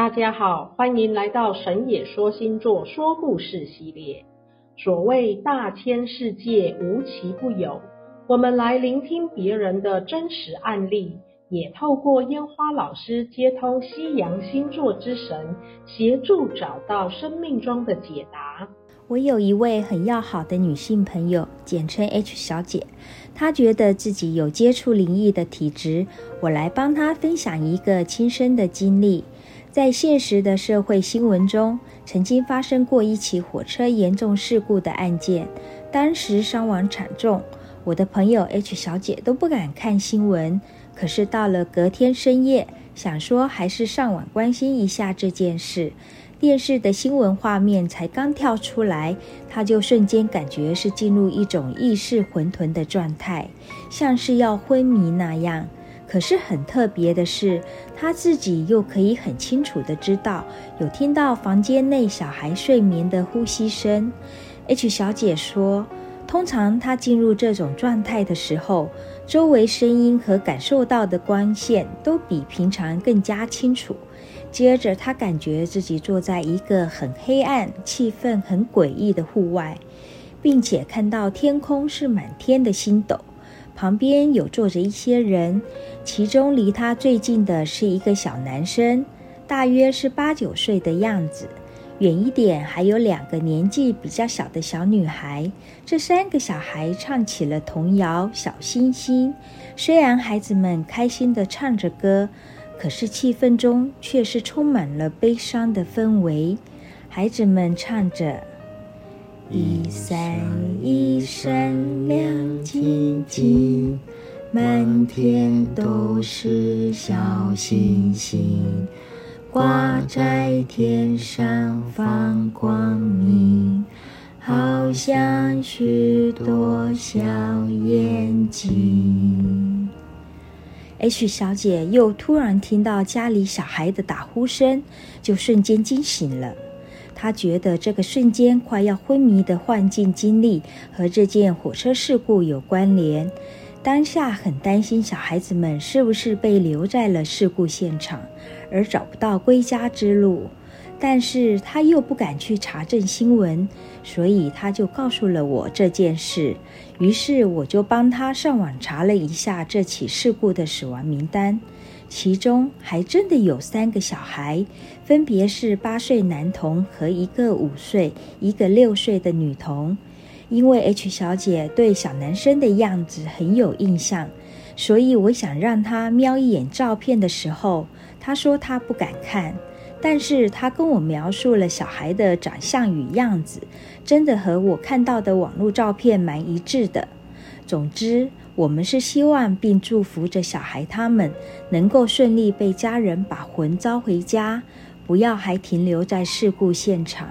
大家好，欢迎来到神也说星座说故事系列。所谓大千世界无奇不有，我们来聆听别人的真实案例，也透过烟花老师接通西洋星座之神，协助找到生命中的解答。我有一位很要好的女性朋友，简称 H 小姐，她觉得自己有接触灵异的体质，我来帮她分享一个亲身的经历。在现实的社会新闻中，曾经发生过一起火车严重事故的案件，当时伤亡惨重。我的朋友 H 小姐都不敢看新闻，可是到了隔天深夜，想说还是上网关心一下这件事。电视的新闻画面才刚跳出来，她就瞬间感觉是进入一种意识混沌的状态，像是要昏迷那样。可是很特别的是，她自己又可以很清楚地知道，有听到房间内小孩睡眠的呼吸声。H 小姐说，通常她进入这种状态的时候，周围声音和感受到的光线都比平常更加清楚。接着，他感觉自己坐在一个很黑暗、气氛很诡异的户外，并且看到天空是满天的星斗。旁边有坐着一些人，其中离他最近的是一个小男生，大约是八九岁的样子。远一点还有两个年纪比较小的小女孩。这三个小孩唱起了童谣《小星星》。虽然孩子们开心地唱着歌，可是气氛中却是充满了悲伤的氛围。孩子们唱着。一闪一闪亮晶晶，满天都是小星星，挂在天上放光明，好像许多小眼睛。H 小姐又突然听到家里小孩的打呼声，就瞬间惊醒了。她觉得这个瞬间快要昏迷的幻境经历和这件火车事故有关联，当下很担心小孩子们是不是被留在了事故现场，而找不到归家之路。但是他又不敢去查证新闻，所以他就告诉了我这件事。于是我就帮他上网查了一下这起事故的死亡名单。其中还真的有三个小孩，分别是八岁男童和一个五岁、一个六岁的女童。因为 H 小姐对小男生的样子很有印象，所以我想让她瞄一眼照片的时候，她说她不敢看，但是他跟我描述了小孩的长相与样子，真的和我看到的网络照片蛮一致的。总之，我们是希望并祝福着小孩他们能够顺利被家人把魂召回家，不要还停留在事故现场。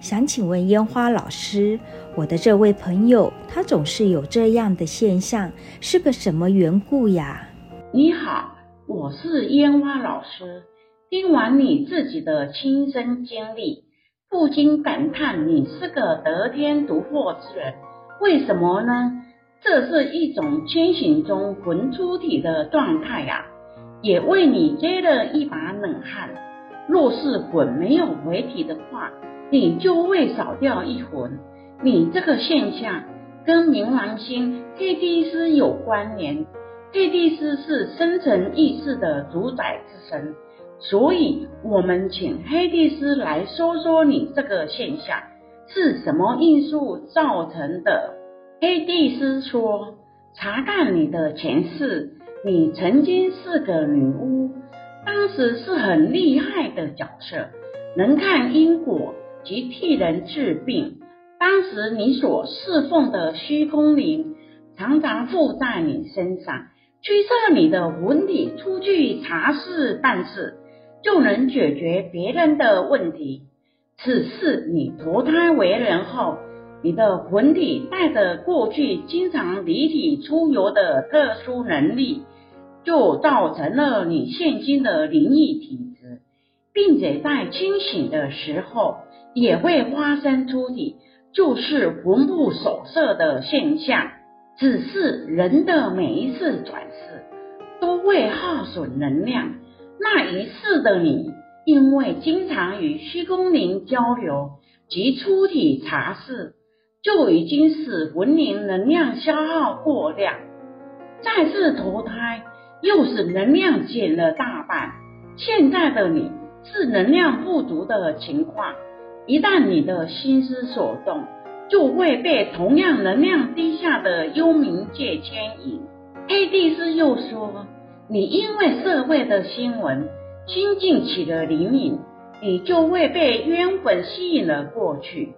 想请问烟花老师，我的这位朋友他总是有这样的现象，是个什么缘故呀？你好，我是烟花老师。听完你自己的亲身经历，不禁感叹你是个得天独厚之人。为什么呢？这是一种清醒中魂出体的状态呀，也为你接了一把冷汗。若是魂没有回体的话，你就会少掉一魂。你这个现象跟冥王星黑帝斯有关联，黑帝斯是深层意识的主宰之神，所以我们请黑帝斯来说说你这个现象是什么因素造成的。黑帝斯说：“查看你的前世，你曾经是个女巫，当时是很厉害的角色，能看因果及替人治病。当时你所侍奉的虚空灵常常附在你身上，驱策你的魂体出去查事办事，就能解决别人的问题。此事你投胎为人后。”你的魂体带着过去经常离体出游的特殊能力，就造成了你现今的灵异体质，并且在清醒的时候也会发生出体，就是魂不守舍的现象。只是人的每一次转世都会耗损能量，那一世的你因为经常与虚空灵交流及出体查视，就已经使魂灵能量消耗过量，再次投胎又使能量减了大半。现在的你是能量不足的情况，一旦你的心思所动，就会被同样能量低下的幽冥界牵引。黑帝斯又说，你因为社会的新闻心境起了灵敏，你就会被冤魂吸引了过去。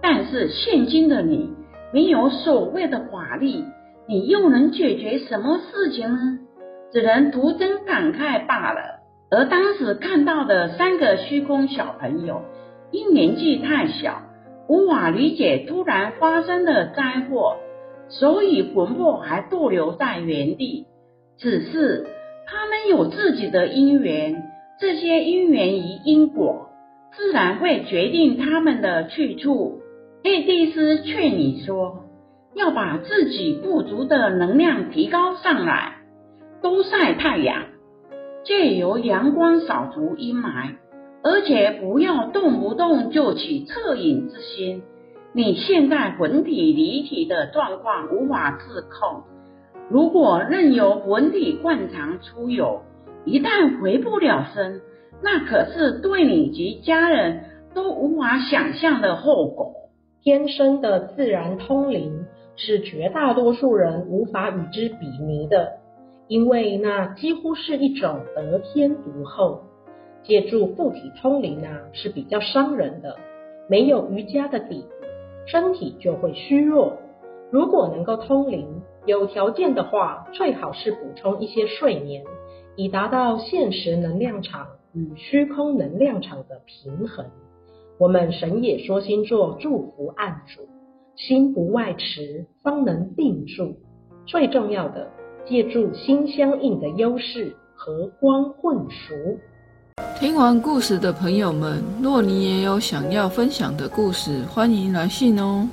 但是现今的你没有所谓的法力，你又能解决什么事情呢？只能徒增感慨罢了。而当时看到的三个虚空小朋友，因年纪太小，无法理解突然发生的灾祸，所以魂魄还逗留在原地。只是他们有自己的因缘，这些因缘与因果，自然会决定他们的去处。黑帝斯劝你说，要把自己不足的能量提高上来，多晒太阳，借由阳光扫除阴霾，而且不要动不动就起恻隐之心。你现在魂体离体的状况无法自控，如果任由魂体惯常出游，一旦回不了身，那可是对你及家人都无法想象的后果。天生的自然通灵是绝大多数人无法与之比拟的，因为那几乎是一种得天独厚。借助附体通灵啊，是比较伤人的，没有瑜伽的底，身体就会虚弱。如果能够通灵，有条件的话，最好是补充一些睡眠，以达到现实能量场与虚空能量场的平衡。我们神野说星座祝福案主，心不外驰，方能定住。最重要的，借助心相应的优势和光混熟。听完故事的朋友们，若你也有想要分享的故事，欢迎来信哦。